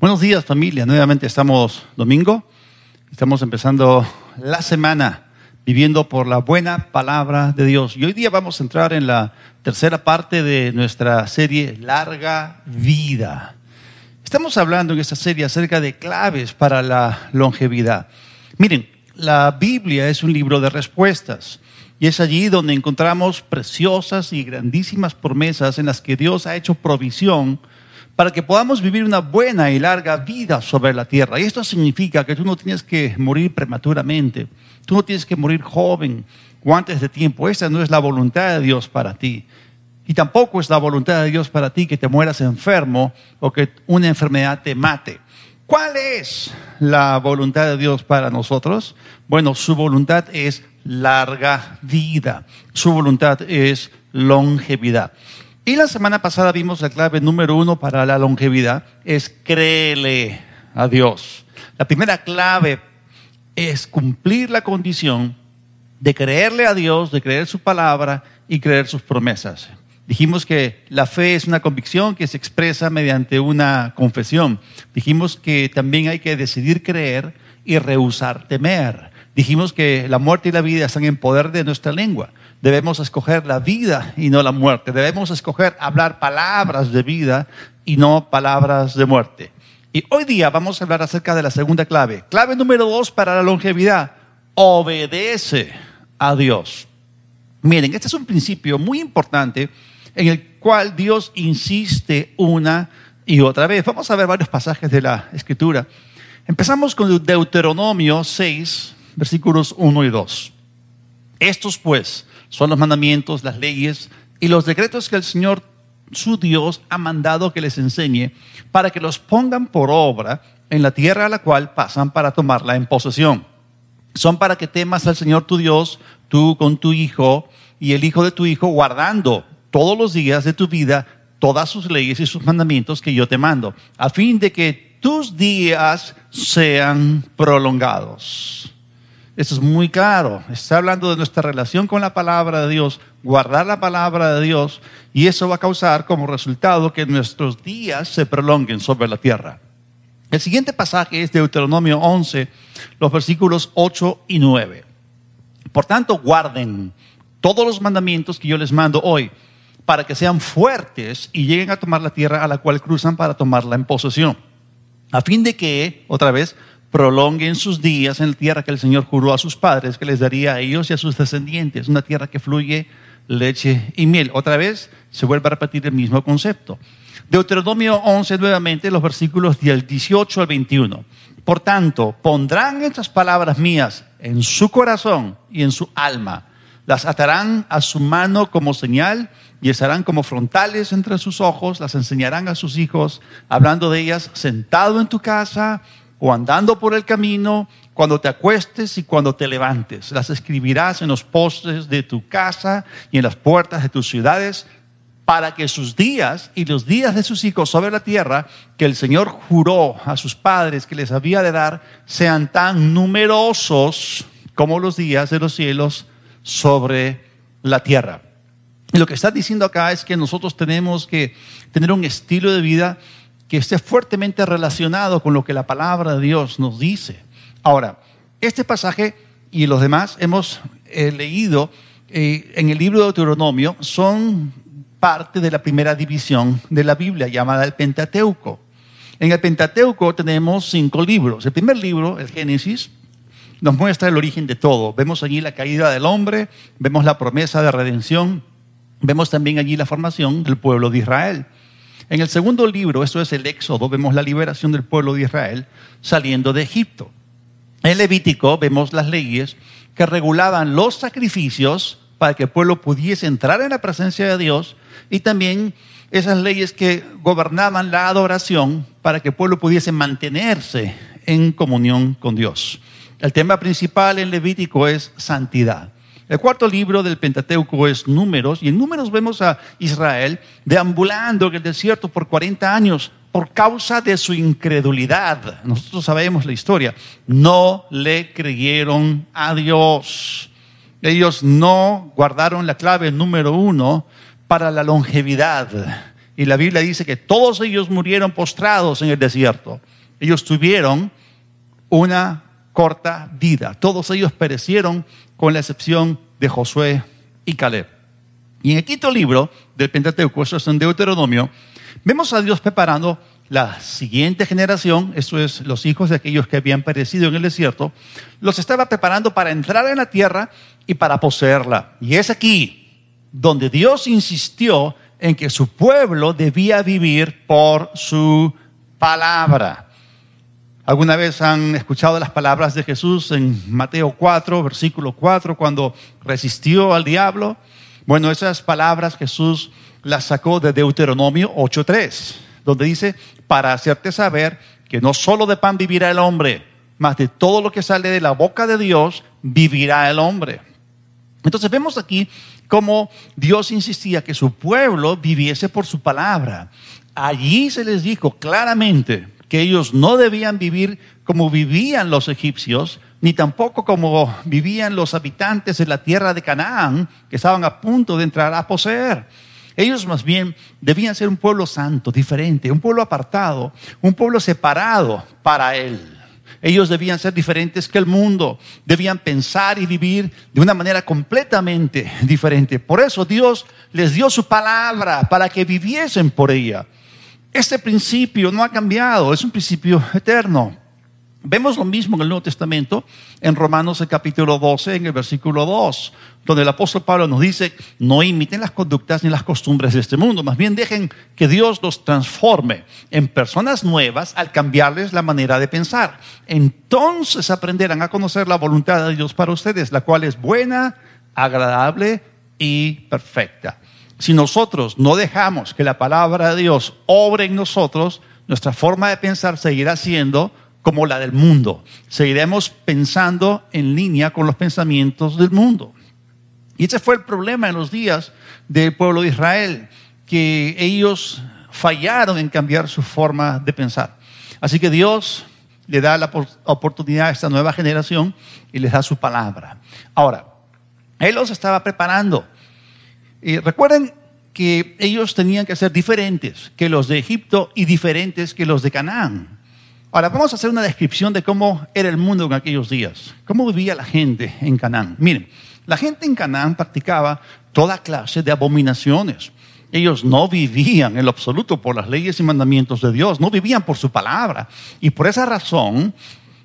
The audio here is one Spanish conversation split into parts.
Buenos días familia, nuevamente estamos domingo, estamos empezando la semana viviendo por la buena palabra de Dios. Y hoy día vamos a entrar en la tercera parte de nuestra serie Larga Vida. Estamos hablando en esta serie acerca de claves para la longevidad. Miren, la Biblia es un libro de respuestas. Y es allí donde encontramos preciosas y grandísimas promesas en las que Dios ha hecho provisión para que podamos vivir una buena y larga vida sobre la tierra. Y esto significa que tú no tienes que morir prematuramente, tú no tienes que morir joven o antes de tiempo. Esa no es la voluntad de Dios para ti. Y tampoco es la voluntad de Dios para ti que te mueras enfermo o que una enfermedad te mate. ¿Cuál es la voluntad de Dios para nosotros? Bueno, su voluntad es larga vida. Su voluntad es longevidad. Y la semana pasada vimos la clave número uno para la longevidad, es créele a Dios. La primera clave es cumplir la condición de creerle a Dios, de creer su palabra y creer sus promesas. Dijimos que la fe es una convicción que se expresa mediante una confesión. Dijimos que también hay que decidir creer y rehusar temer. Dijimos que la muerte y la vida están en poder de nuestra lengua debemos escoger la vida y no la muerte. Debemos escoger hablar palabras de vida y no palabras de muerte. Y hoy día vamos a hablar acerca de la segunda clave. Clave número dos para la longevidad. Obedece a Dios. Miren, este es un principio muy importante en el cual Dios insiste una y otra vez. Vamos a ver varios pasajes de la Escritura. Empezamos con Deuteronomio 6, versículos 1 y 2. Estos pues son los mandamientos, las leyes y los decretos que el Señor su Dios ha mandado que les enseñe para que los pongan por obra en la tierra a la cual pasan para tomarla en posesión. Son para que temas al Señor tu Dios, tú con tu hijo y el hijo de tu hijo, guardando todos los días de tu vida todas sus leyes y sus mandamientos que yo te mando, a fin de que tus días sean prolongados. Eso es muy claro. Está hablando de nuestra relación con la palabra de Dios, guardar la palabra de Dios, y eso va a causar como resultado que nuestros días se prolonguen sobre la tierra. El siguiente pasaje es Deuteronomio 11, los versículos 8 y 9. Por tanto, guarden todos los mandamientos que yo les mando hoy, para que sean fuertes y lleguen a tomar la tierra a la cual cruzan para tomarla en posesión. A fin de que, otra vez, prolonguen sus días en la tierra que el Señor juró a sus padres que les daría a ellos y a sus descendientes, una tierra que fluye leche y miel. Otra vez se vuelve a repetir el mismo concepto. Deuteronomio 11 nuevamente, los versículos del 18 al 21. Por tanto, pondrán estas palabras mías en su corazón y en su alma. Las atarán a su mano como señal y estarán como frontales entre sus ojos. Las enseñarán a sus hijos, hablando de ellas sentado en tu casa o andando por el camino, cuando te acuestes y cuando te levantes. Las escribirás en los postes de tu casa y en las puertas de tus ciudades, para que sus días y los días de sus hijos sobre la tierra, que el Señor juró a sus padres que les había de dar, sean tan numerosos como los días de los cielos sobre la tierra. lo que está diciendo acá es que nosotros tenemos que tener un estilo de vida que esté fuertemente relacionado con lo que la palabra de Dios nos dice. Ahora, este pasaje y los demás hemos eh, leído eh, en el libro de Deuteronomio son parte de la primera división de la Biblia llamada el Pentateuco. En el Pentateuco tenemos cinco libros. El primer libro, el Génesis, nos muestra el origen de todo. Vemos allí la caída del hombre, vemos la promesa de redención, vemos también allí la formación del pueblo de Israel. En el segundo libro, esto es el Éxodo, vemos la liberación del pueblo de Israel saliendo de Egipto. En Levítico vemos las leyes que regulaban los sacrificios para que el pueblo pudiese entrar en la presencia de Dios y también esas leyes que gobernaban la adoración para que el pueblo pudiese mantenerse en comunión con Dios. El tema principal en Levítico es santidad. El cuarto libro del Pentateuco es Números, y en Números vemos a Israel deambulando en el desierto por 40 años por causa de su incredulidad. Nosotros sabemos la historia. No le creyeron a Dios. Ellos no guardaron la clave número uno para la longevidad. Y la Biblia dice que todos ellos murieron postrados en el desierto. Ellos tuvieron una corta vida. Todos ellos perecieron con la excepción de Josué y Caleb. Y en el quinto libro del Pentateuco, eso es en Deuteronomio, vemos a Dios preparando la siguiente generación, eso es los hijos de aquellos que habían perecido en el desierto, los estaba preparando para entrar en la tierra y para poseerla. Y es aquí donde Dios insistió en que su pueblo debía vivir por su palabra. ¿Alguna vez han escuchado las palabras de Jesús en Mateo 4, versículo 4, cuando resistió al diablo? Bueno, esas palabras Jesús las sacó de Deuteronomio 8.3, donde dice, para hacerte saber que no solo de pan vivirá el hombre, más de todo lo que sale de la boca de Dios vivirá el hombre. Entonces vemos aquí cómo Dios insistía que su pueblo viviese por su palabra. Allí se les dijo claramente que ellos no debían vivir como vivían los egipcios, ni tampoco como vivían los habitantes de la tierra de Canaán, que estaban a punto de entrar a poseer. Ellos más bien debían ser un pueblo santo, diferente, un pueblo apartado, un pueblo separado para Él. Ellos debían ser diferentes que el mundo, debían pensar y vivir de una manera completamente diferente. Por eso Dios les dio su palabra para que viviesen por ella. Este principio no ha cambiado, es un principio eterno. Vemos lo mismo en el Nuevo Testamento, en Romanos el capítulo 12, en el versículo 2, donde el apóstol Pablo nos dice, no imiten las conductas ni las costumbres de este mundo, más bien dejen que Dios los transforme en personas nuevas al cambiarles la manera de pensar. Entonces aprenderán a conocer la voluntad de Dios para ustedes, la cual es buena, agradable y perfecta. Si nosotros no dejamos que la palabra de Dios obre en nosotros, nuestra forma de pensar seguirá siendo como la del mundo. Seguiremos pensando en línea con los pensamientos del mundo. Y ese fue el problema en los días del pueblo de Israel, que ellos fallaron en cambiar su forma de pensar. Así que Dios le da la oportunidad a esta nueva generación y les da su palabra. Ahora, Él los estaba preparando. Recuerden que ellos tenían que ser diferentes que los de Egipto y diferentes que los de Canaán. Ahora vamos a hacer una descripción de cómo era el mundo en aquellos días, cómo vivía la gente en Canaán. Miren, la gente en Canaán practicaba toda clase de abominaciones. Ellos no vivían en lo absoluto por las leyes y mandamientos de Dios, no vivían por su palabra. Y por esa razón,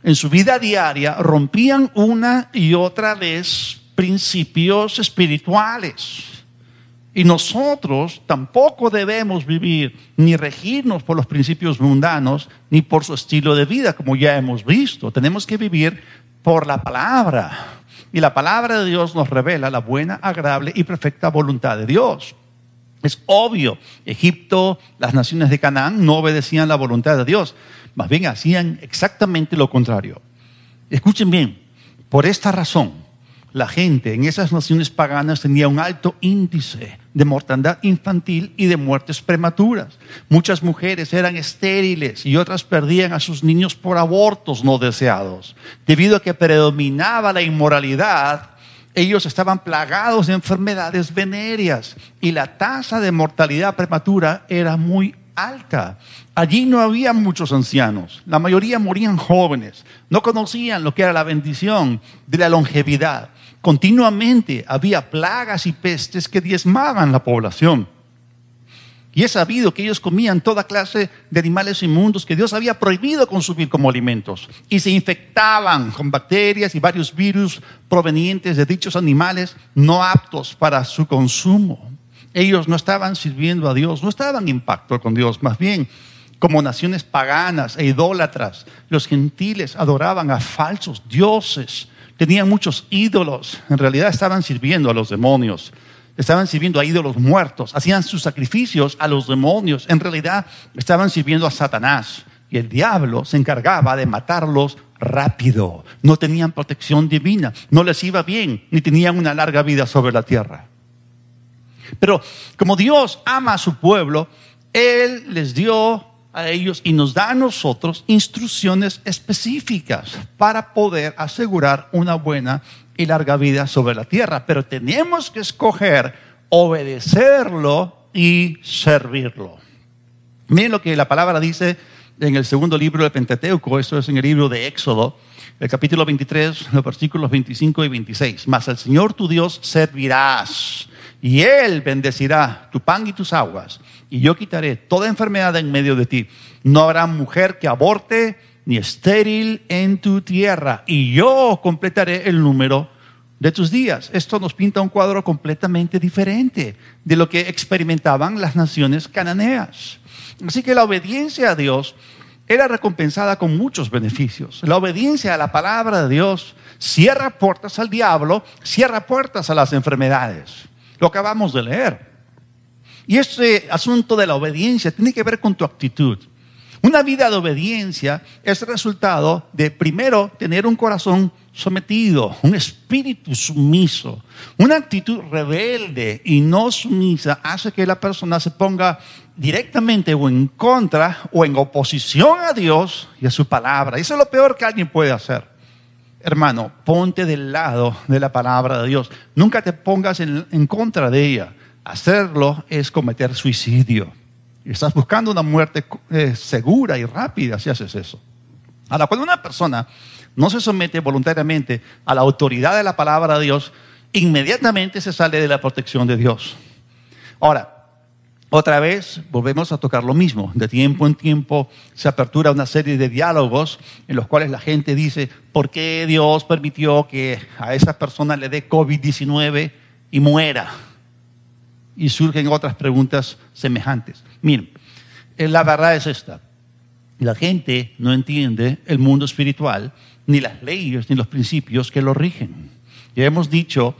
en su vida diaria rompían una y otra vez principios espirituales. Y nosotros tampoco debemos vivir ni regirnos por los principios mundanos ni por su estilo de vida, como ya hemos visto. Tenemos que vivir por la palabra. Y la palabra de Dios nos revela la buena, agradable y perfecta voluntad de Dios. Es obvio, Egipto, las naciones de Canaán no obedecían la voluntad de Dios, más bien hacían exactamente lo contrario. Escuchen bien, por esta razón, la gente en esas naciones paganas tenía un alto índice de mortandad infantil y de muertes prematuras. Muchas mujeres eran estériles y otras perdían a sus niños por abortos no deseados. Debido a que predominaba la inmoralidad, ellos estaban plagados de enfermedades venéreas y la tasa de mortalidad prematura era muy alta. Allí no había muchos ancianos, la mayoría morían jóvenes, no conocían lo que era la bendición de la longevidad. Continuamente había plagas y pestes que diezmaban la población. Y es sabido que ellos comían toda clase de animales inmundos que Dios había prohibido consumir como alimentos. Y se infectaban con bacterias y varios virus provenientes de dichos animales no aptos para su consumo. Ellos no estaban sirviendo a Dios, no estaban en pacto con Dios, más bien como naciones paganas e idólatras, los gentiles adoraban a falsos dioses tenían muchos ídolos, en realidad estaban sirviendo a los demonios, estaban sirviendo a ídolos muertos, hacían sus sacrificios a los demonios, en realidad estaban sirviendo a Satanás. Y el diablo se encargaba de matarlos rápido. No tenían protección divina, no les iba bien, ni tenían una larga vida sobre la tierra. Pero como Dios ama a su pueblo, Él les dio a ellos y nos da a nosotros instrucciones específicas para poder asegurar una buena y larga vida sobre la tierra. Pero tenemos que escoger obedecerlo y servirlo. Miren lo que la palabra dice en el segundo libro de Pentateuco, esto es en el libro de Éxodo, el capítulo 23, los versículos 25 y 26. Mas al Señor tu Dios servirás y Él bendecirá tu pan y tus aguas, y yo quitaré toda enfermedad en medio de ti. No habrá mujer que aborte ni estéril en tu tierra, y yo completaré el número de tus días. Esto nos pinta un cuadro completamente diferente de lo que experimentaban las naciones cananeas. Así que la obediencia a Dios era recompensada con muchos beneficios. La obediencia a la palabra de Dios cierra puertas al diablo, cierra puertas a las enfermedades. Lo acabamos de leer. Y este asunto de la obediencia tiene que ver con tu actitud. Una vida de obediencia es resultado de primero tener un corazón sometido, un espíritu sumiso. Una actitud rebelde y no sumisa hace que la persona se ponga directamente o en contra o en oposición a Dios y a su palabra. Eso es lo peor que alguien puede hacer hermano, ponte del lado de la palabra de Dios. Nunca te pongas en, contra de ella. Hacerlo es cometer suicidio. Y estás buscando una muerte eh, segura y rápida si haces eso. Ahora, cuando una persona no se somete voluntariamente a la autoridad de la palabra de Dios, inmediatamente se sale de la protección de Dios. Ahora, otra vez volvemos a tocar lo mismo. De tiempo en tiempo se apertura una serie de diálogos en los cuales la gente dice, ¿por qué Dios permitió que a esa persona le dé COVID-19 y muera? Y surgen otras preguntas semejantes. Miren, eh, la verdad es esta. La gente no entiende el mundo espiritual, ni las leyes, ni los principios que lo rigen. Ya hemos dicho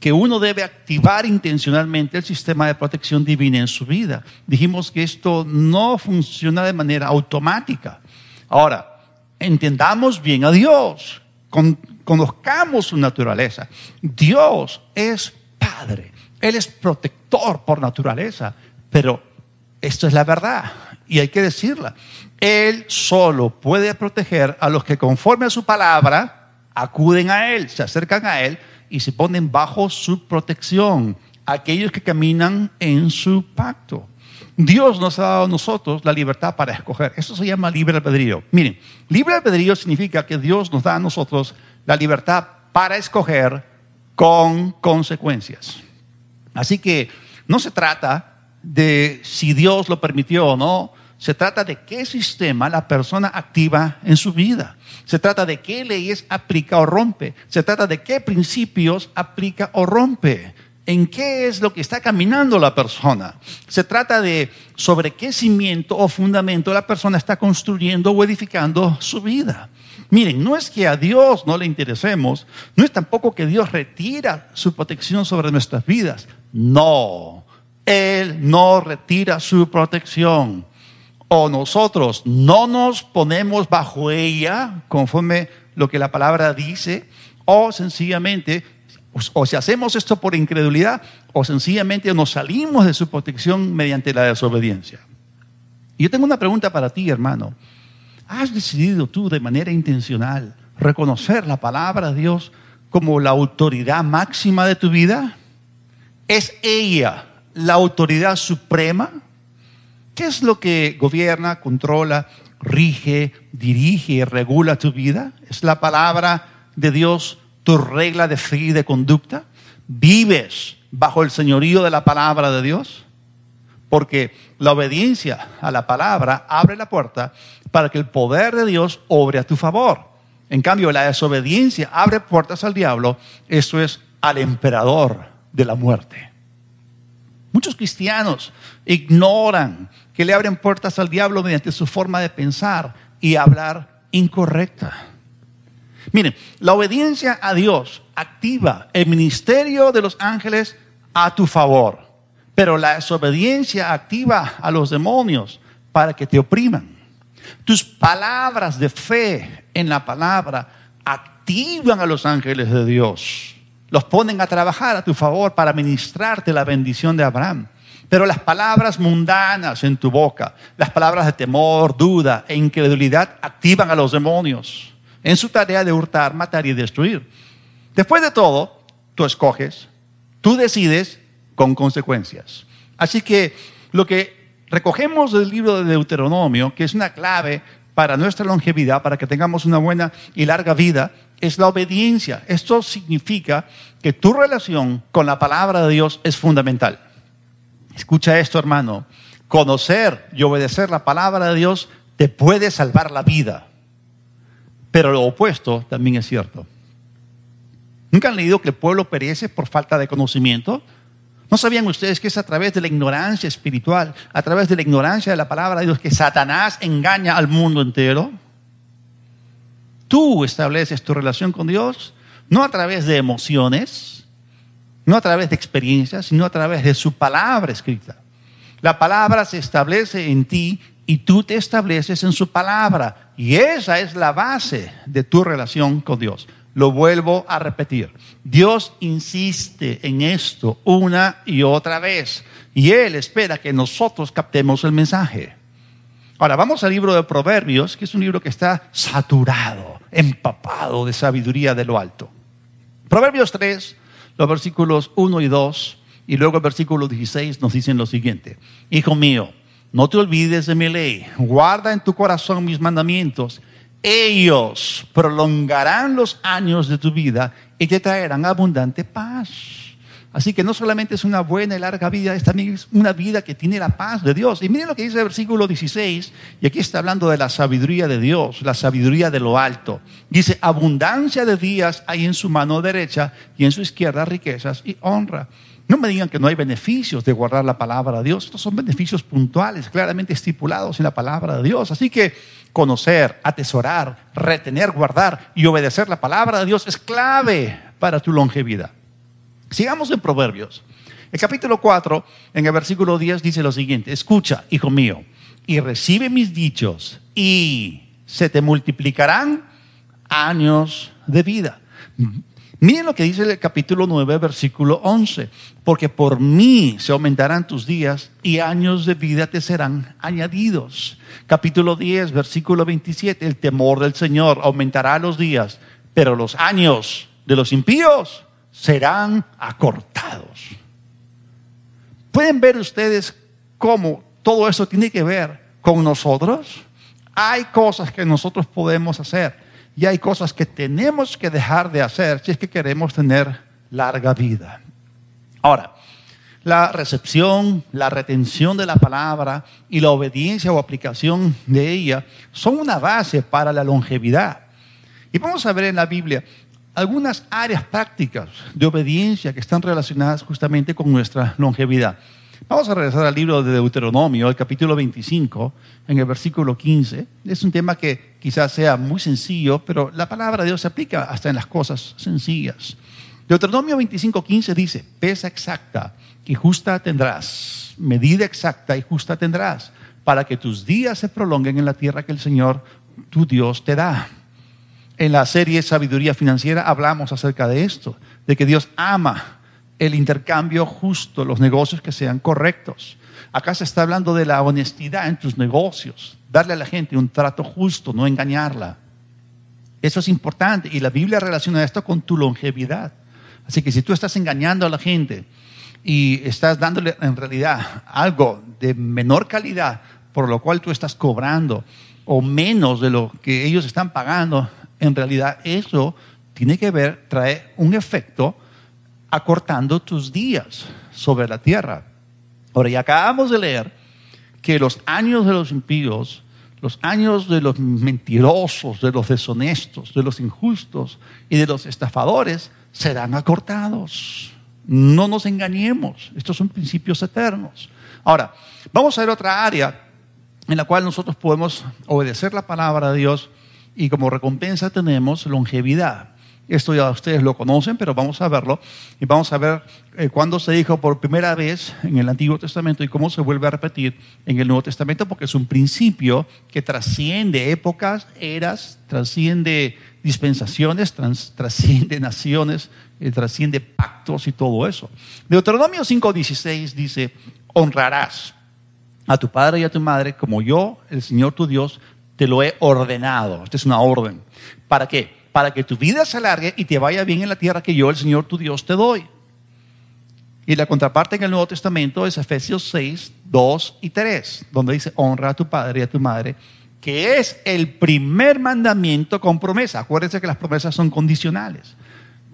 que uno debe activar intencionalmente el sistema de protección divina en su vida. Dijimos que esto no funciona de manera automática. Ahora, entendamos bien a Dios, conozcamos su naturaleza. Dios es Padre, Él es protector por naturaleza, pero esto es la verdad y hay que decirla. Él solo puede proteger a los que conforme a su palabra acuden a Él, se acercan a Él y se ponen bajo su protección, aquellos que caminan en su pacto. Dios nos ha dado a nosotros la libertad para escoger. Eso se llama libre albedrío. Miren, libre albedrío significa que Dios nos da a nosotros la libertad para escoger con consecuencias. Así que no se trata de si Dios lo permitió o no, se trata de qué sistema la persona activa en su vida. Se trata de qué leyes aplica o rompe. Se trata de qué principios aplica o rompe. En qué es lo que está caminando la persona. Se trata de sobre qué cimiento o fundamento la persona está construyendo o edificando su vida. Miren, no es que a Dios no le interesemos, no es tampoco que Dios retira su protección sobre nuestras vidas. No, Él no retira su protección o nosotros no nos ponemos bajo ella conforme lo que la palabra dice, o sencillamente, o si hacemos esto por incredulidad, o sencillamente nos salimos de su protección mediante la desobediencia. Y yo tengo una pregunta para ti, hermano. ¿Has decidido tú de manera intencional reconocer la palabra de Dios como la autoridad máxima de tu vida? ¿Es ella la autoridad suprema? ¿Qué es lo que gobierna, controla, rige, dirige, regula tu vida? ¿Es la palabra de Dios tu regla de fe y de conducta? ¿Vives bajo el señorío de la palabra de Dios? Porque la obediencia a la palabra abre la puerta para que el poder de Dios obre a tu favor. En cambio, la desobediencia abre puertas al diablo, eso es al emperador de la muerte. Muchos cristianos ignoran que le abren puertas al diablo mediante su forma de pensar y hablar incorrecta. Miren, la obediencia a Dios activa el ministerio de los ángeles a tu favor, pero la desobediencia activa a los demonios para que te opriman. Tus palabras de fe en la palabra activan a los ángeles de Dios, los ponen a trabajar a tu favor para ministrarte la bendición de Abraham. Pero las palabras mundanas en tu boca, las palabras de temor, duda e incredulidad activan a los demonios en su tarea de hurtar, matar y destruir. Después de todo, tú escoges, tú decides con consecuencias. Así que lo que recogemos del libro de Deuteronomio, que es una clave para nuestra longevidad, para que tengamos una buena y larga vida, es la obediencia. Esto significa que tu relación con la palabra de Dios es fundamental. Escucha esto, hermano. Conocer y obedecer la palabra de Dios te puede salvar la vida. Pero lo opuesto también es cierto. ¿Nunca han leído que el pueblo perece por falta de conocimiento? ¿No sabían ustedes que es a través de la ignorancia espiritual, a través de la ignorancia de la palabra de Dios, que Satanás engaña al mundo entero? Tú estableces tu relación con Dios no a través de emociones, no a través de experiencias, sino a través de su palabra escrita. La palabra se establece en ti y tú te estableces en su palabra. Y esa es la base de tu relación con Dios. Lo vuelvo a repetir. Dios insiste en esto una y otra vez. Y Él espera que nosotros captemos el mensaje. Ahora vamos al libro de Proverbios, que es un libro que está saturado, empapado de sabiduría de lo alto. Proverbios 3, los versículos 1 y 2, y luego el versículo 16 nos dicen lo siguiente. Hijo mío, no te olvides de mi ley, guarda en tu corazón mis mandamientos ellos prolongarán los años de tu vida y te traerán abundante paz. Así que no solamente es una buena y larga vida, es también una vida que tiene la paz de Dios. Y miren lo que dice el versículo 16, y aquí está hablando de la sabiduría de Dios, la sabiduría de lo alto. Dice, abundancia de días hay en su mano derecha y en su izquierda riquezas y honra. No me digan que no hay beneficios de guardar la palabra de Dios. Estos son beneficios puntuales, claramente estipulados en la palabra de Dios. Así que conocer, atesorar, retener, guardar y obedecer la palabra de Dios es clave para tu longevidad. Sigamos en Proverbios. El capítulo 4, en el versículo 10, dice lo siguiente, escucha, hijo mío, y recibe mis dichos y se te multiplicarán años de vida. Miren lo que dice el capítulo 9, versículo 11. Porque por mí se aumentarán tus días y años de vida te serán añadidos. Capítulo 10, versículo 27. El temor del Señor aumentará los días, pero los años de los impíos serán acortados. ¿Pueden ver ustedes cómo todo eso tiene que ver con nosotros? Hay cosas que nosotros podemos hacer y hay cosas que tenemos que dejar de hacer si es que queremos tener larga vida. Ahora, la recepción, la retención de la palabra y la obediencia o aplicación de ella son una base para la longevidad. Y vamos a ver en la Biblia algunas áreas prácticas de obediencia que están relacionadas justamente con nuestra longevidad. Vamos a regresar al libro de Deuteronomio, el capítulo 25, en el versículo 15. Es un tema que quizás sea muy sencillo, pero la palabra de Dios se aplica hasta en las cosas sencillas. Deuteronomio 25, 15 dice, pesa exacta y justa tendrás, medida exacta y justa tendrás, para que tus días se prolonguen en la tierra que el Señor, tu Dios, te da. En la serie Sabiduría Financiera hablamos acerca de esto, de que Dios ama el intercambio justo, los negocios que sean correctos. Acá se está hablando de la honestidad en tus negocios, darle a la gente un trato justo, no engañarla. Eso es importante y la Biblia relaciona esto con tu longevidad. Así que si tú estás engañando a la gente y estás dándole en realidad algo de menor calidad, por lo cual tú estás cobrando o menos de lo que ellos están pagando, en realidad eso tiene que ver, trae un efecto acortando tus días sobre la tierra. Ahora, ya acabamos de leer que los años de los impíos, los años de los mentirosos, de los deshonestos, de los injustos y de los estafadores serán acortados. No nos engañemos, estos son principios eternos. Ahora, vamos a ver otra área en la cual nosotros podemos obedecer la palabra de Dios y como recompensa tenemos longevidad. Esto ya ustedes lo conocen, pero vamos a verlo y vamos a ver eh, cuándo se dijo por primera vez en el Antiguo Testamento y cómo se vuelve a repetir en el Nuevo Testamento, porque es un principio que trasciende épocas, eras, trasciende dispensaciones, trasciende naciones, eh, trasciende pactos y todo eso. Deuteronomio 5:16 dice, honrarás a tu padre y a tu madre como yo, el Señor tu Dios, te lo he ordenado. Esta es una orden. ¿Para qué? Para que tu vida se alargue y te vaya bien en la tierra que yo, el Señor tu Dios, te doy. Y la contraparte en el Nuevo Testamento es Efesios 6, 2 y 3, donde dice, honra a tu padre y a tu madre, que es el primer mandamiento con promesa. Acuérdense que las promesas son condicionales.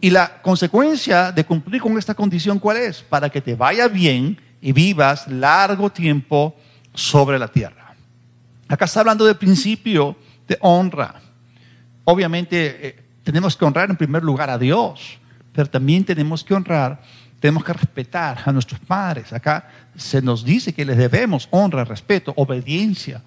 Y la consecuencia de cumplir con esta condición, ¿cuál es? Para que te vaya bien y vivas largo tiempo sobre la tierra. Acá está hablando del principio de honra. Obviamente eh, tenemos que honrar en primer lugar a Dios, pero también tenemos que honrar tenemos que respetar a nuestros padres. Acá se nos dice que les debemos honra, respeto, obediencia.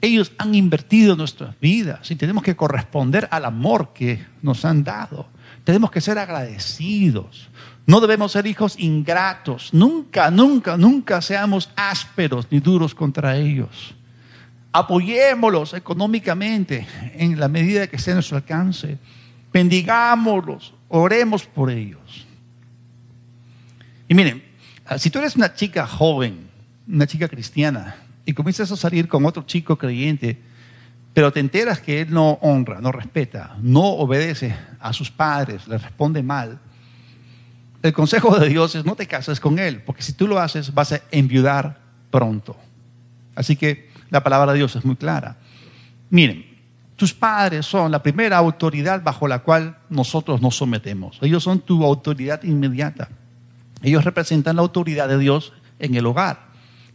Ellos han invertido nuestras vidas y tenemos que corresponder al amor que nos han dado. Tenemos que ser agradecidos. No debemos ser hijos ingratos. Nunca, nunca, nunca seamos ásperos ni duros contra ellos. Apoyémoslos económicamente en la medida que esté a nuestro alcance. Bendigámoslos, oremos por ellos. Y miren, ah, si tú eres una chica joven, una chica cristiana, y comienzas a salir con otro chico creyente, pero te enteras que él no honra, no respeta, no obedece a sus padres, le responde mal, el consejo de Dios es no te cases con él, porque si tú lo haces vas a enviudar pronto. Así que la palabra de Dios es muy clara. Miren, tus padres son la primera autoridad bajo la cual nosotros nos sometemos. Ellos son tu autoridad inmediata. Ellos representan la autoridad de Dios en el hogar.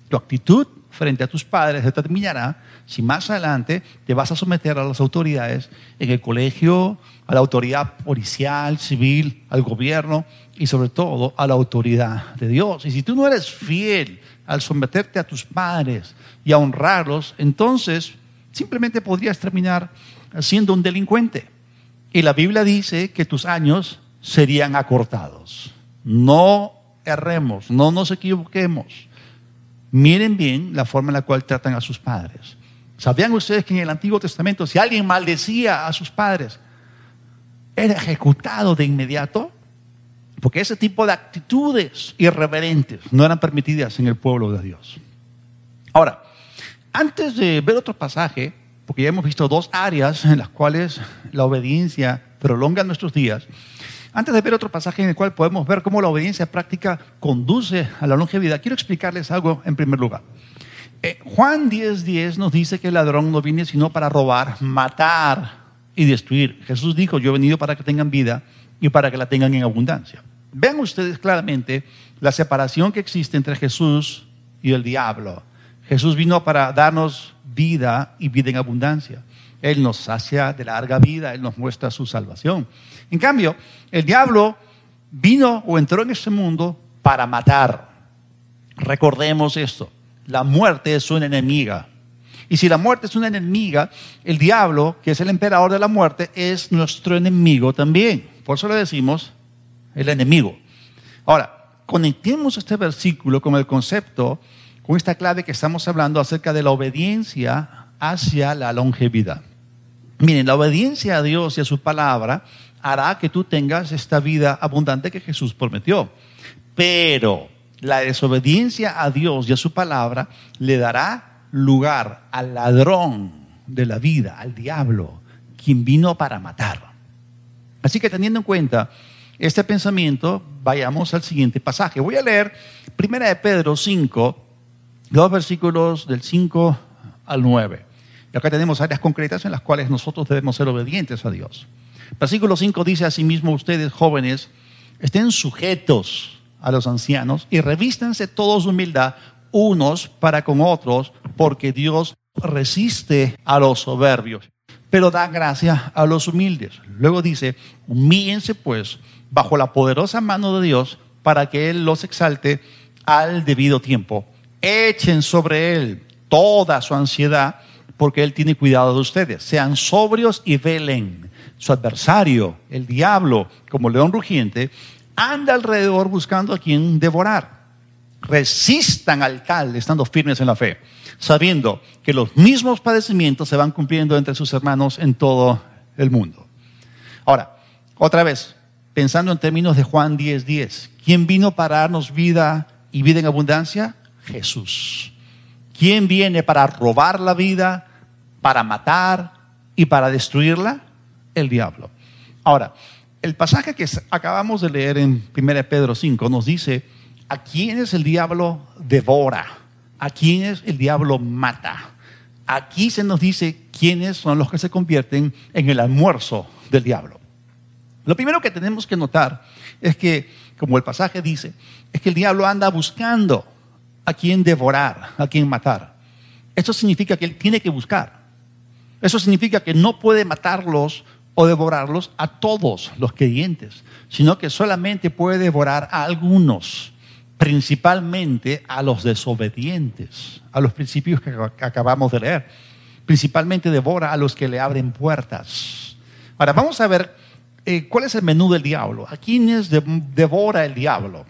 Tu actitud frente a tus padres determinará si más adelante te vas a someter a las autoridades en el colegio, a la autoridad policial, civil, al gobierno y sobre todo a la autoridad de Dios. Y si tú no eres fiel al someterte a tus padres y a honrarlos, entonces simplemente podrías terminar siendo un delincuente. Y la Biblia dice que tus años serían acortados. No erremos, no nos equivoquemos. Miren bien la forma en la cual tratan a sus padres. ¿Sabían ustedes que en el Antiguo Testamento si alguien maldecía a sus padres, era ejecutado de inmediato? Porque ese tipo de actitudes irreverentes no eran permitidas en el pueblo de Dios. Ahora, antes de ver otro pasaje, porque ya hemos visto dos áreas en las cuales la obediencia prolonga nuestros días, antes de ver otro pasaje en el cual podemos ver cómo la obediencia práctica conduce a la longevidad, quiero explicarles algo en primer lugar. Eh, Juan 10:10 nos dice que el ladrón no viene sino para robar, matar y destruir. Jesús dijo, yo he venido para que tengan vida y para que la tengan en abundancia. Vean ustedes claramente la separación que existe entre Jesús y el diablo. Jesús vino para darnos vida y vida en abundancia. Él nos sacia de larga vida, Él nos muestra su salvación. En cambio, el diablo vino o entró en este mundo para matar. Recordemos esto, la muerte es una enemiga. Y si la muerte es una enemiga, el diablo, que es el emperador de la muerte, es nuestro enemigo también. Por eso le decimos el enemigo. Ahora, conectemos este versículo con el concepto, con esta clave que estamos hablando acerca de la obediencia hacia la longevidad. Miren, la obediencia a Dios y a su palabra hará que tú tengas esta vida abundante que Jesús prometió. Pero la desobediencia a Dios y a su palabra le dará lugar al ladrón de la vida, al diablo, quien vino para matar. Así que teniendo en cuenta este pensamiento, vayamos al siguiente pasaje. Voy a leer 1 de Pedro 5, los versículos del 5 al 9. Y acá tenemos áreas concretas en las cuales nosotros debemos ser obedientes a Dios. Versículo 5 dice asimismo, ustedes jóvenes, estén sujetos a los ancianos y revístanse todos humildad unos para con otros, porque Dios resiste a los soberbios, pero da gracia a los humildes. Luego dice, humíllense pues bajo la poderosa mano de Dios para que Él los exalte al debido tiempo. Echen sobre Él toda su ansiedad porque Él tiene cuidado de ustedes. Sean sobrios y velen. Su adversario, el diablo, como león rugiente, anda alrededor buscando a quien devorar. Resistan al cal, estando firmes en la fe, sabiendo que los mismos padecimientos se van cumpliendo entre sus hermanos en todo el mundo. Ahora, otra vez, pensando en términos de Juan 10:10, 10, ¿quién vino para darnos vida y vida en abundancia? Jesús. ¿Quién viene para robar la vida, para matar y para destruirla? El diablo. Ahora, el pasaje que acabamos de leer en 1 Pedro 5 nos dice a quienes el diablo devora, a quienes el diablo mata. Aquí se nos dice quiénes son los que se convierten en el almuerzo del diablo. Lo primero que tenemos que notar es que, como el pasaje dice, es que el diablo anda buscando a quien devorar, a quien matar. Eso significa que él tiene que buscar. Eso significa que no puede matarlos o devorarlos a todos los creyentes, sino que solamente puede devorar a algunos principalmente a los desobedientes, a los principios que acabamos de leer. Principalmente devora a los que le abren puertas. Ahora, vamos a ver eh, cuál es el menú del diablo. ¿A quiénes devora el diablo?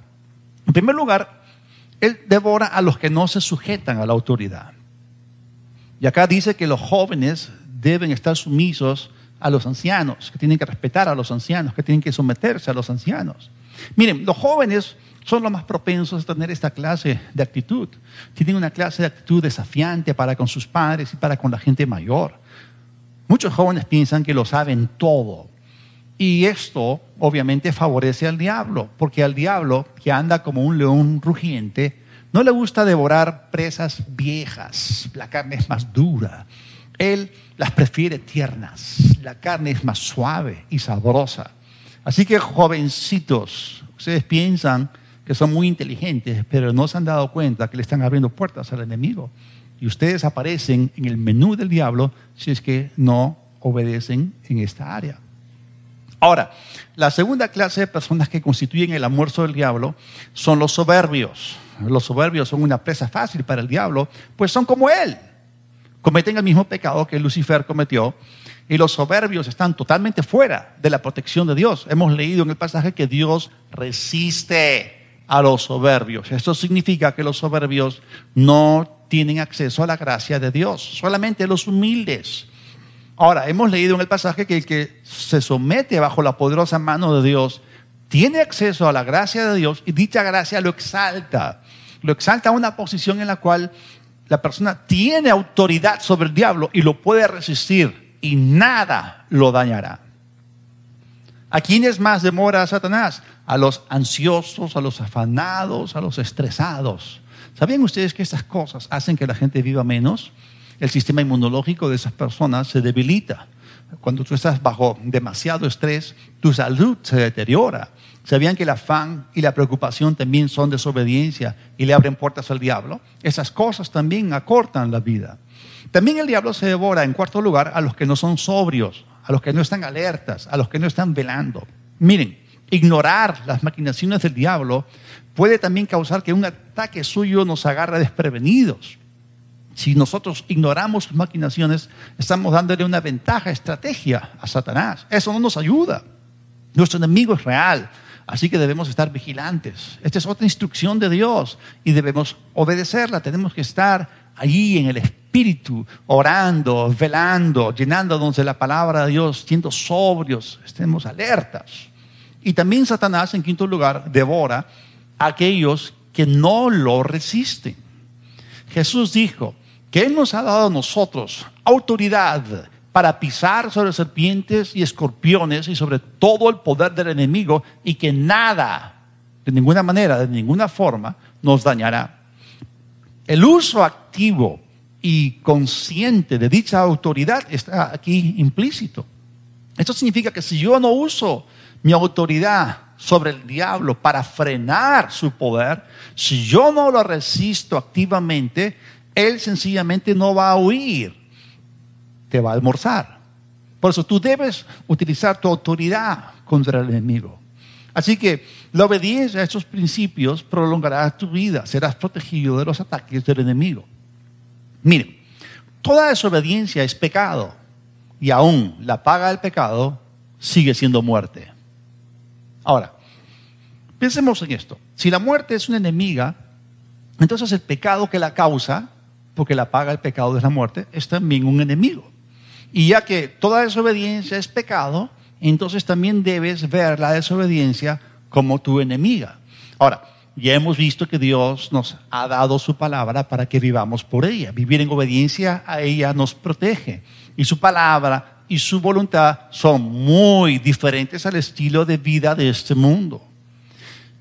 En primer lugar, él devora a los que no se sujetan a la autoridad. Y acá dice que los jóvenes deben estar sumisos a los ancianos, que tienen que respetar a los ancianos, que tienen que someterse a los ancianos. Miren, los jóvenes son los más propensos a tener esta clase de actitud. Tienen una clase de actitud desafiante para con sus padres y para con la gente mayor. Muchos jóvenes piensan que lo saben todo. Y esto obviamente favorece al diablo, porque al diablo, que anda como un león rugiente, no le gusta devorar presas viejas. La carne es más dura. Él las prefiere tiernas. La carne es más suave y sabrosa. Así que jovencitos, ustedes piensan que son muy inteligentes, pero no se han dado cuenta que le están abriendo puertas al enemigo. Y ustedes aparecen en el menú del diablo si es que no obedecen en esta área. Ahora, la segunda clase de personas que constituyen el almuerzo del diablo son los soberbios. Los soberbios son una presa fácil para el diablo, pues son como él. Cometen el mismo pecado que Lucifer cometió y los soberbios están totalmente fuera de la protección de Dios. Hemos leído en el pasaje que Dios resiste a los soberbios. Esto significa que los soberbios no tienen acceso a la gracia de Dios, solamente los humildes. Ahora, hemos leído en el pasaje que el que se somete bajo la poderosa mano de Dios tiene acceso a la gracia de Dios y dicha gracia lo exalta. Lo exalta a una posición en la cual la persona tiene autoridad sobre el diablo y lo puede resistir y nada lo dañará. ¿A quiénes más demora Satanás? A los ansiosos, a los afanados, a los estresados. ¿Sabían ustedes que estas cosas hacen que la gente viva menos? El sistema inmunológico de esas personas se debilita. Cuando tú estás bajo demasiado estrés, tu salud se deteriora. ¿Sabían que el afán y la preocupación también son desobediencia y le abren puertas al diablo? Esas cosas también acortan la vida. También el diablo se devora, en cuarto lugar, a los que no son sobrios, a los que no están alertas, a los que no están velando. Miren, ignorar las maquinaciones del diablo puede también causar que un ataque suyo nos agarre desprevenidos. Si nosotros ignoramos sus maquinaciones, estamos dándole una ventaja, estrategia a Satanás. Eso no nos ayuda. Nuestro enemigo es real, así que debemos estar vigilantes. Esta es otra instrucción de Dios y debemos obedecerla. Tenemos que estar allí en el Espíritu orando, velando, llenándonos de la palabra de Dios, siendo sobrios, estemos alertas. Y también Satanás, en quinto lugar, devora a aquellos que no lo resisten. Jesús dijo que Él nos ha dado a nosotros autoridad para pisar sobre serpientes y escorpiones y sobre todo el poder del enemigo y que nada, de ninguna manera, de ninguna forma, nos dañará. El uso activo y consciente de dicha autoridad está aquí implícito. Esto significa que si yo no uso mi autoridad sobre el diablo para frenar su poder, si yo no lo resisto activamente, él sencillamente no va a huir, te va a almorzar. Por eso tú debes utilizar tu autoridad contra el enemigo. Así que la obediencia a estos principios prolongará tu vida, serás protegido de los ataques del enemigo. Miren, toda desobediencia es pecado y aún la paga del pecado sigue siendo muerte. Ahora, pensemos en esto. Si la muerte es una enemiga, entonces el pecado que la causa, porque la paga el pecado de la muerte, es también un enemigo. Y ya que toda desobediencia es pecado, entonces también debes ver la desobediencia como tu enemiga. Ahora, ya hemos visto que Dios nos ha dado su palabra para que vivamos por ella. Vivir en obediencia a ella nos protege. Y su palabra y su voluntad son muy diferentes al estilo de vida de este mundo.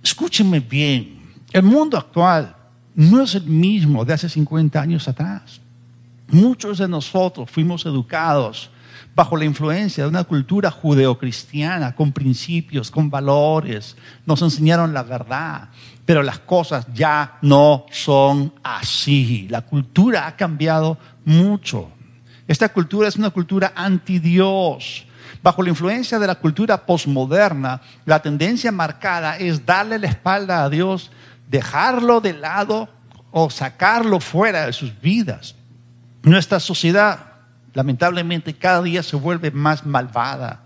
Escúchenme bien. El mundo actual no es el mismo de hace 50 años atrás. Muchos de nosotros fuimos educados bajo la influencia de una cultura judeocristiana, con principios, con valores. Nos enseñaron la verdad, pero las cosas ya no son así. La cultura ha cambiado mucho. Esta cultura es una cultura anti Dios. Bajo la influencia de la cultura posmoderna, la tendencia marcada es darle la espalda a Dios, dejarlo de lado o sacarlo fuera de sus vidas. Nuestra sociedad, lamentablemente, cada día se vuelve más malvada.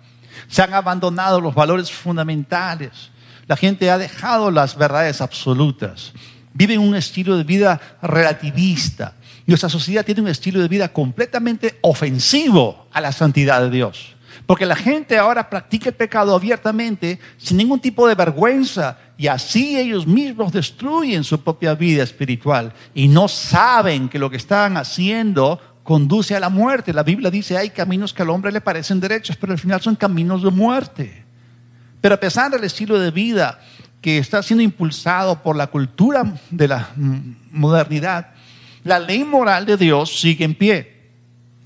Se han abandonado los valores fundamentales. La gente ha dejado las verdades absolutas. Viven un estilo de vida relativista. Nuestra sociedad tiene un estilo de vida completamente ofensivo a la santidad de Dios. Porque la gente ahora practica el pecado abiertamente, sin ningún tipo de vergüenza, y así ellos mismos destruyen su propia vida espiritual y no saben que lo que están haciendo conduce a la muerte. La Biblia dice, hay caminos que al hombre le parecen derechos, pero al final son caminos de muerte. Pero a pesar del estilo de vida que está siendo impulsado por la cultura de la modernidad, la ley moral de Dios sigue en pie.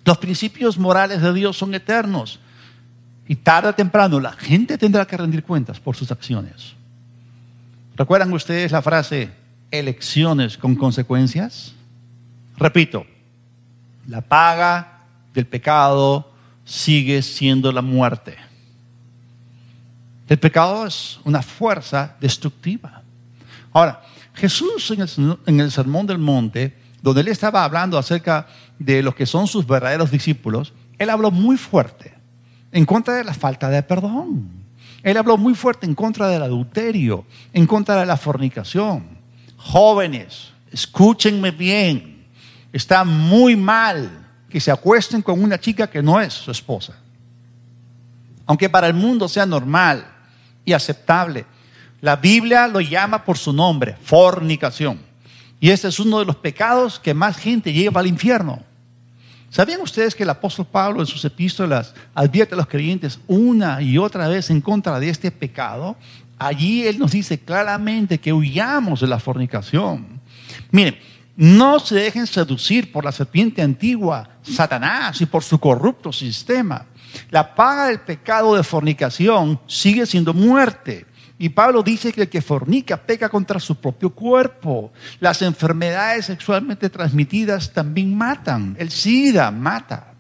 Los principios morales de Dios son eternos. Y tarde o temprano la gente tendrá que rendir cuentas por sus acciones. ¿Recuerdan ustedes la frase elecciones con consecuencias? Repito, la paga del pecado sigue siendo la muerte. El pecado es una fuerza destructiva. Ahora, Jesús en el, en el, Sermón del Monte, donde él estaba hablando acerca de los que son sus verdaderos discípulos, él habló muy fuerte en contra de la falta de perdón. Él habló muy fuerte en contra del adulterio, en contra de la fornicación. Jóvenes, escúchenme bien, está muy mal que se acuesten con una chica que no es su esposa. Aunque para el mundo sea normal y aceptable, la Biblia lo llama por su nombre, fornicación. Y este es uno de los pecados que más gente lleva al infierno. ¿Sabían ustedes que el apóstol Pablo en sus epístolas advierte a los creyentes una y otra vez en contra de este pecado? Allí él nos dice claramente que huyamos de la fornicación. Miren, no se dejen seducir por la serpiente antigua, Satanás, y por su corrupto sistema. La paga del pecado de fornicación sigue siendo muerte. Y Pablo dice que el que fornica peca contra su propio cuerpo. Las enfermedades sexualmente transmitidas también matan. El SIDA mata.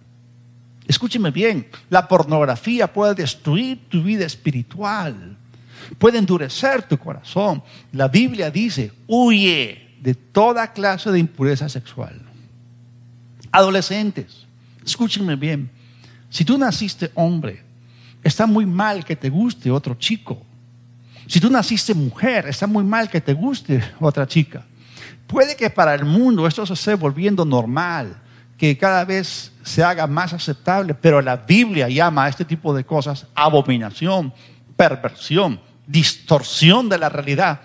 Escúcheme bien, la pornografía puede destruir tu vida espiritual, puede endurecer tu corazón. La Biblia dice, huye de toda clase de impureza sexual. Adolescentes, escúchenme bien, si tú naciste hombre, está muy mal que te guste otro chico si tú naciste mujer, está muy mal que te guste otra chica. Puede que para el mundo esto se esté volviendo normal, que cada vez se haga más aceptable, pero la Biblia llama a este tipo de cosas abominación, perversión, distorsión de la realidad.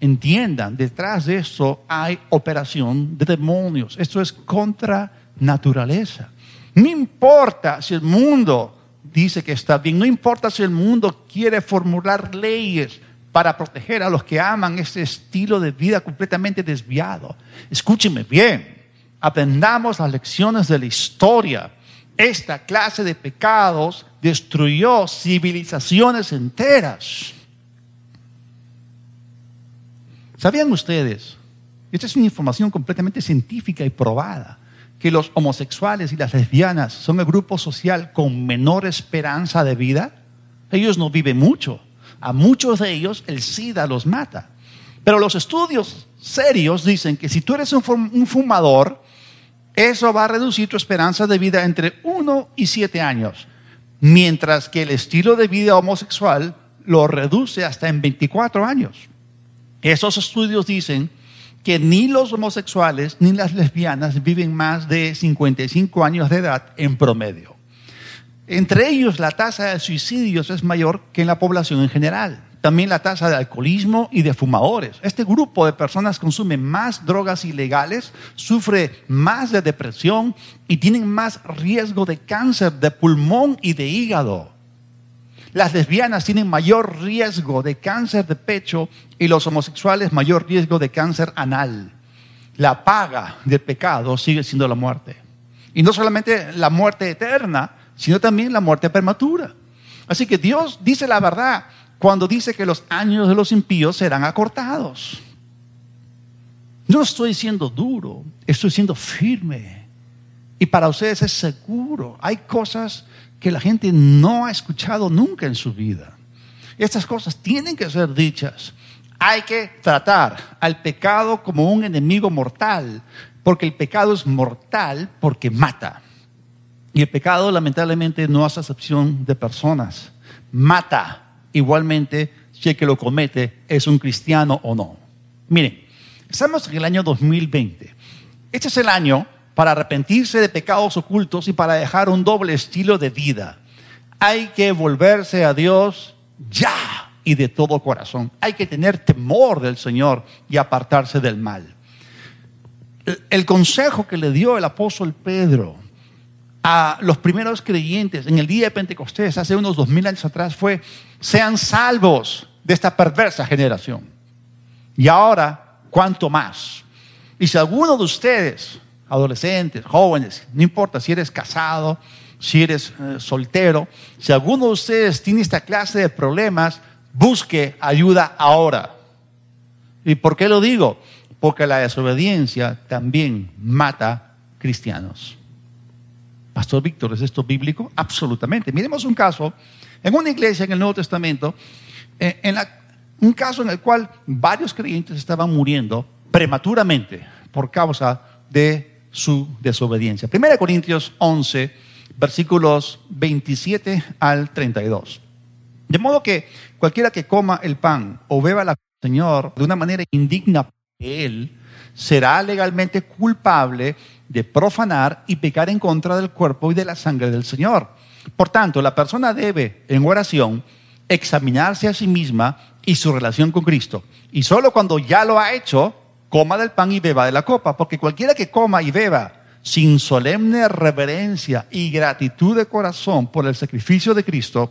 Entiendan, detrás de esto hay operación de demonios. Esto es contra naturaleza. No importa si el mundo dice que está bien. No importa si el mundo quiere formular leyes para proteger a los que aman este estilo de vida completamente desviado. Escúcheme bien, aprendamos las lecciones de la historia. Esta clase de pecados destruyó civilizaciones enteras. ¿Sabían ustedes? Esta es una información completamente científica y probada que los homosexuales y las lesbianas son el grupo social con menor esperanza de vida? Ellos no viven mucho. A muchos de ellos el SIDA los mata. Pero los estudios serios dicen que si tú eres un fumador, eso va a reducir tu esperanza de vida entre 1 y 7 años, mientras que el estilo de vida homosexual lo reduce hasta en 24 años. Esos estudios dicen que ni los homosexuales ni las lesbianas viven más de 55 años de edad en promedio. Entre ellos, la tasa de suicidios es mayor que en la población en general. También la tasa de alcoholismo y de fumadores. Este grupo de personas consume más drogas ilegales, sufre más de depresión y tienen más riesgo de cáncer de pulmón y de hígado. Las lesbianas tienen mayor riesgo de cáncer de pecho y los homosexuales mayor riesgo de cáncer anal. La paga del pecado sigue siendo la muerte. Y no solamente la muerte eterna, sino también la muerte prematura. Así que Dios dice la verdad cuando dice que los años de los impíos serán acortados. No estoy siendo duro, estoy siendo firme. Y para ustedes es seguro. Hay cosas que la gente no ha escuchado nunca en su vida. Estas cosas tienen que ser dichas. Hay que tratar al pecado como un enemigo mortal, porque el pecado es mortal porque mata. Y el pecado lamentablemente no hace excepción de personas. Mata igualmente si el que lo comete es un cristiano o no. Miren, estamos en el año 2020. Este es el año para arrepentirse de pecados ocultos y para dejar un doble estilo de vida. Hay que volverse a Dios ya y de todo corazón. Hay que tener temor del Señor y apartarse del mal. El consejo que le dio el apóstol Pedro a los primeros creyentes en el día de Pentecostés, hace unos dos mil años atrás, fue, sean salvos de esta perversa generación. Y ahora, ¿cuánto más? Y si alguno de ustedes, adolescentes, jóvenes, no importa si eres casado, si eres eh, soltero, si alguno de ustedes tiene esta clase de problemas, busque ayuda ahora. ¿Y por qué lo digo? Porque la desobediencia también mata cristianos. Pastor Víctor, ¿es esto bíblico? Absolutamente. Miremos un caso en una iglesia en el Nuevo Testamento, eh, en un caso en el cual varios creyentes estaban muriendo prematuramente por causa de su desobediencia. 1 Corintios 11, versículos 27 al 32. De modo que cualquiera que coma el pan o beba la Señor de una manera indigna de él, será legalmente culpable de profanar y pecar en contra del cuerpo y de la sangre del Señor. Por tanto, la persona debe, en oración, examinarse a sí misma y su relación con Cristo. Y solo cuando ya lo ha hecho, coma del pan y beba de la copa, porque cualquiera que coma y beba sin solemne reverencia y gratitud de corazón por el sacrificio de Cristo,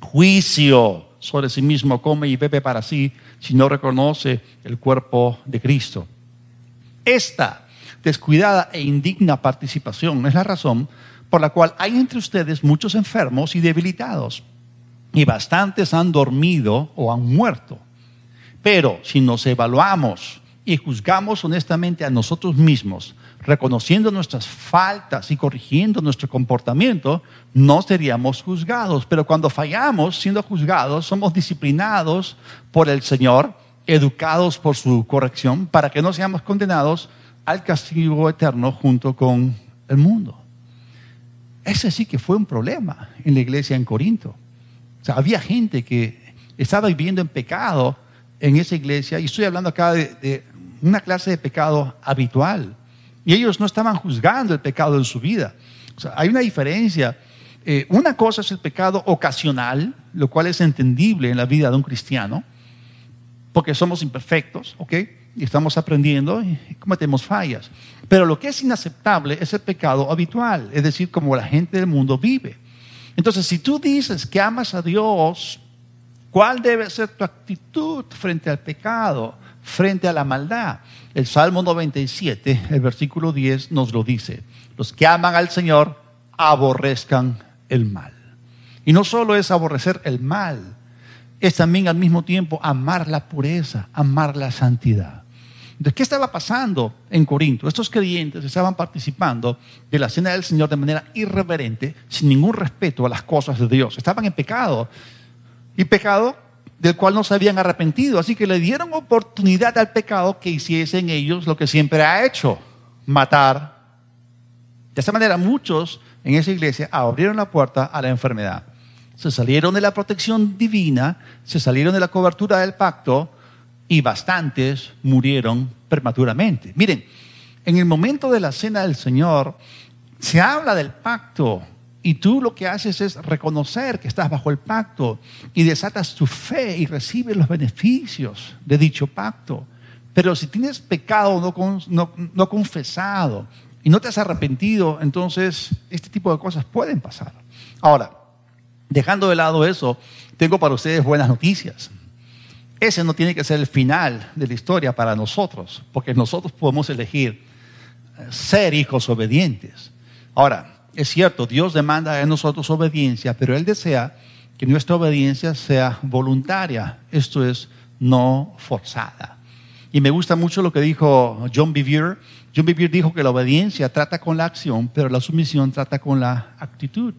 juicio sobre sí mismo come y bebe para sí si no reconoce el cuerpo de Cristo. Esta descuidada e indigna participación es la razón por la cual hay entre ustedes muchos enfermos y debilitados, y bastantes han dormido o han muerto. Pero si nos evaluamos y juzgamos honestamente a nosotros mismos, reconociendo nuestras faltas y corrigiendo nuestro comportamiento, no seríamos juzgados. Pero cuando fallamos siendo juzgados, somos disciplinados por el Señor, educados por su corrección, para que no seamos condenados al castigo eterno junto con el mundo. Ese sí que fue un problema en la iglesia en Corinto. O sea, había gente que estaba viviendo en pecado en esa iglesia, y estoy hablando acá de, una clase de pecado habitual. Y ellos no estaban juzgando el pecado en su vida. Hay una diferencia. Eh, una cosa es el pecado ocasional, lo cual es entendible en la vida de un cristiano, porque somos imperfectos, ¿ok? y estamos aprendiendo y cometemos fallas. Pero lo que es inaceptable es el pecado habitual, es decir, como la gente del mundo vive. Entonces, si tú dices que amas a Dios, ¿cuál debe ser tu actitud frente al pecado, frente a la maldad? El Salmo 97, el versículo 10 nos lo dice. Los que aman al Señor aborrezcan el mal. Y no solo es aborrecer el mal, es también al mismo tiempo amar la pureza, amar la santidad. Entonces, ¿qué estaba pasando en Corinto? Estos creyentes estaban participando de la cena del Señor de manera irreverente, sin ningún respeto a las cosas de Dios. Estaban en pecado. Y pecado del cual no se habían arrepentido. Así que le dieron oportunidad al pecado que hiciese en ellos lo que siempre ha hecho, matar. De esa manera muchos en esa iglesia abrieron la puerta a la enfermedad. Se salieron de la protección divina, se salieron de la cobertura del pacto y bastantes murieron prematuramente. Miren, en el momento de la cena del Señor se habla del pacto y tú lo que haces es reconocer que estás bajo el pacto y desatas tu fe y recibes los beneficios de dicho pacto. Pero si tienes pecado no, no confesado y no te has arrepentido, entonces este tipo de cosas pueden pasar. Ahora, Dejando de lado eso, tengo para ustedes buenas noticias. Ese no tiene que ser el final de la historia para nosotros, porque nosotros podemos elegir ser hijos obedientes. Ahora, es cierto, Dios demanda de nosotros obediencia, pero Él desea que nuestra obediencia sea voluntaria, esto es, no forzada. Y me gusta mucho lo que dijo John Bevere. John Bevere dijo que la obediencia trata con la acción, pero la sumisión trata con la actitud.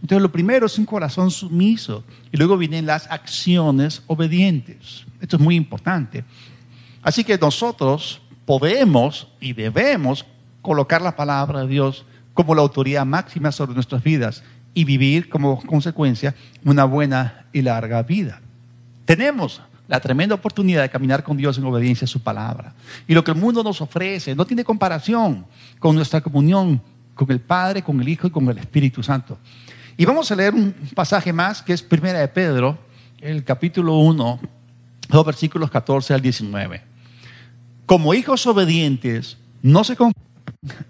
Entonces lo primero es un corazón sumiso y luego vienen las acciones obedientes. Esto es muy importante. Así que nosotros podemos y debemos colocar la palabra de Dios como la autoridad máxima sobre nuestras vidas y vivir como consecuencia una buena y larga vida. Tenemos la tremenda oportunidad de caminar con Dios en obediencia a su palabra. Y lo que el mundo nos ofrece no tiene comparación con nuestra comunión con el Padre, con el Hijo y con el Espíritu Santo. Y vamos a leer un pasaje más que es Primera de Pedro, el capítulo 1, los versículos 14 al 19. Como hijos obedientes, no se confundan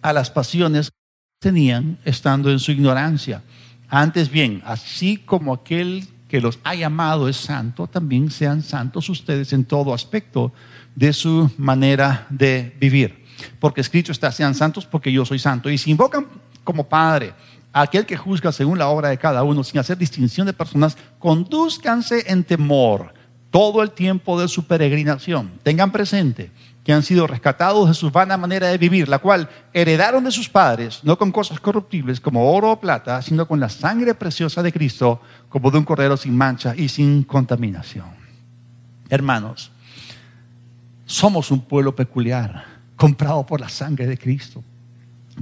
a las pasiones tenían estando en su ignorancia. Antes bien, así como aquel que los ha llamado es santo, también sean santos ustedes en todo aspecto de su manera de vivir. Porque escrito está, sean santos porque yo soy santo. Y si invocan como Padre aquel que juzga según la obra de cada uno, sin hacer distinción de personas, conduzcanse en temor todo el tiempo de su peregrinación. Tengan presente que han sido rescatados de su vana manera de vivir, la cual heredaron de sus padres, no con cosas corruptibles como oro o plata, sino con la sangre preciosa de Cristo, como de un cordero sin mancha y sin contaminación. Hermanos, somos un pueblo peculiar, comprado por la sangre de Cristo,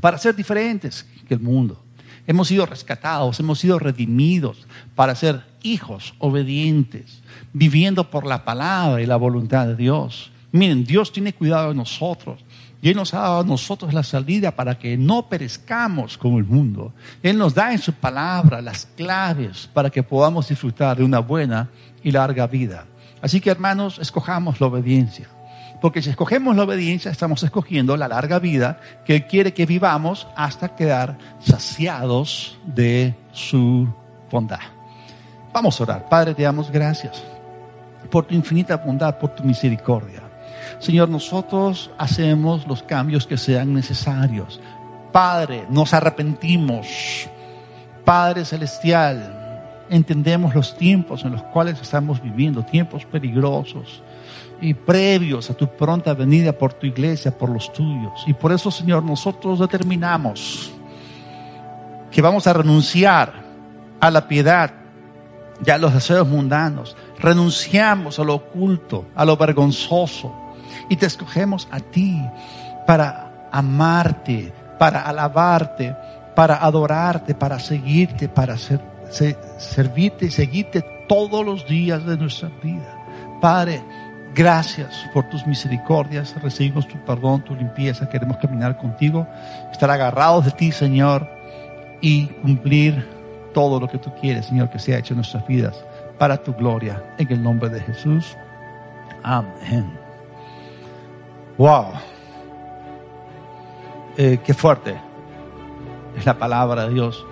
para ser diferentes que el mundo. Hemos sido rescatados, hemos sido redimidos para ser hijos obedientes, viviendo por la palabra y la voluntad de Dios. Miren, Dios tiene cuidado de nosotros. Y Él nos ha dado a nosotros la salida para que no perezcamos como el mundo. Él nos da en su palabra las claves para que podamos disfrutar de una buena y larga vida. Así que hermanos, escojamos la obediencia. Porque si escogemos la obediencia, estamos escogiendo la larga vida que Él quiere que vivamos hasta quedar saciados de su bondad. Vamos a orar. Padre, te damos gracias por tu infinita bondad, por tu misericordia. Señor, nosotros hacemos los cambios que sean necesarios. Padre, nos arrepentimos. Padre Celestial, entendemos los tiempos en los cuales estamos viviendo, tiempos peligrosos y previos a tu pronta venida por tu iglesia, por los tuyos. Y por eso, Señor, nosotros determinamos que vamos a renunciar a la piedad y a los deseos mundanos. Renunciamos a lo oculto, a lo vergonzoso. Y te escogemos a ti para amarte, para alabarte, para adorarte, para seguirte, para servirte y seguirte todos los días de nuestra vida. Padre, Gracias por tus misericordias. Recibimos tu perdón, tu limpieza. Queremos caminar contigo, estar agarrados de ti, Señor, y cumplir todo lo que tú quieres, Señor, que sea hecho en nuestras vidas para tu gloria. En el nombre de Jesús. Amén. Wow. Eh, qué fuerte es la palabra de Dios,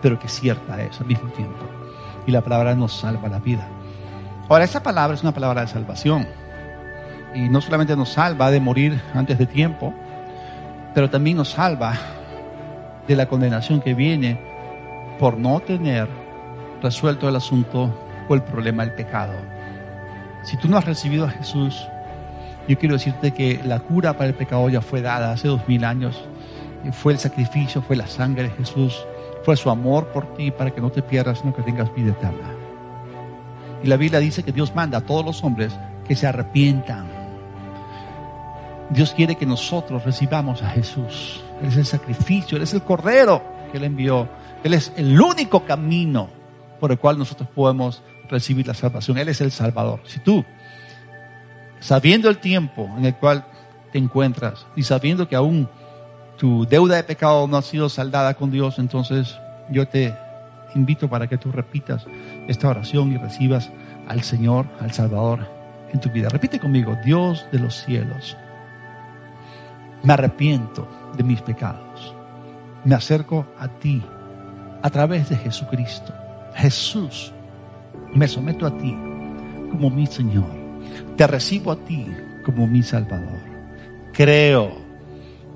pero que cierta es al mismo tiempo. Y la palabra nos salva la vida. Ahora, esa palabra es una palabra de salvación y no solamente nos salva de morir antes de tiempo, pero también nos salva de la condenación que viene por no tener resuelto el asunto o el problema del pecado. Si tú no has recibido a Jesús, yo quiero decirte que la cura para el pecado ya fue dada hace dos mil años. Fue el sacrificio, fue la sangre de Jesús, fue su amor por ti para que no te pierdas, sino que tengas vida eterna. Y la Biblia dice que Dios manda a todos los hombres que se arrepientan Dios quiere que nosotros recibamos a Jesús. Él es el sacrificio, Él es el cordero que Él envió. Él es el único camino por el cual nosotros podemos recibir la salvación. Él es el Salvador. Si tú, sabiendo el tiempo en el cual te encuentras y sabiendo que aún tu deuda de pecado no ha sido saldada con Dios, entonces yo te invito para que tú repitas esta oración y recibas al Señor, al Salvador en tu vida. Repite conmigo, Dios de los cielos me arrepiento de mis pecados. Me acerco a ti a través de Jesucristo. Jesús, me someto a ti como mi Señor. Te recibo a ti como mi Salvador. Creo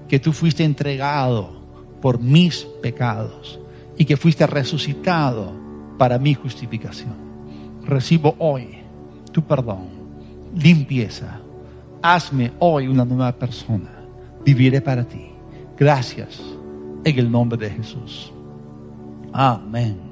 que tú fuiste entregado por mis pecados y que fuiste resucitado para mi justificación. Recibo hoy tu perdón, limpieza. Hazme hoy una nueva persona. Viviré para ti. Gracias en el nombre de Jesús. Amén.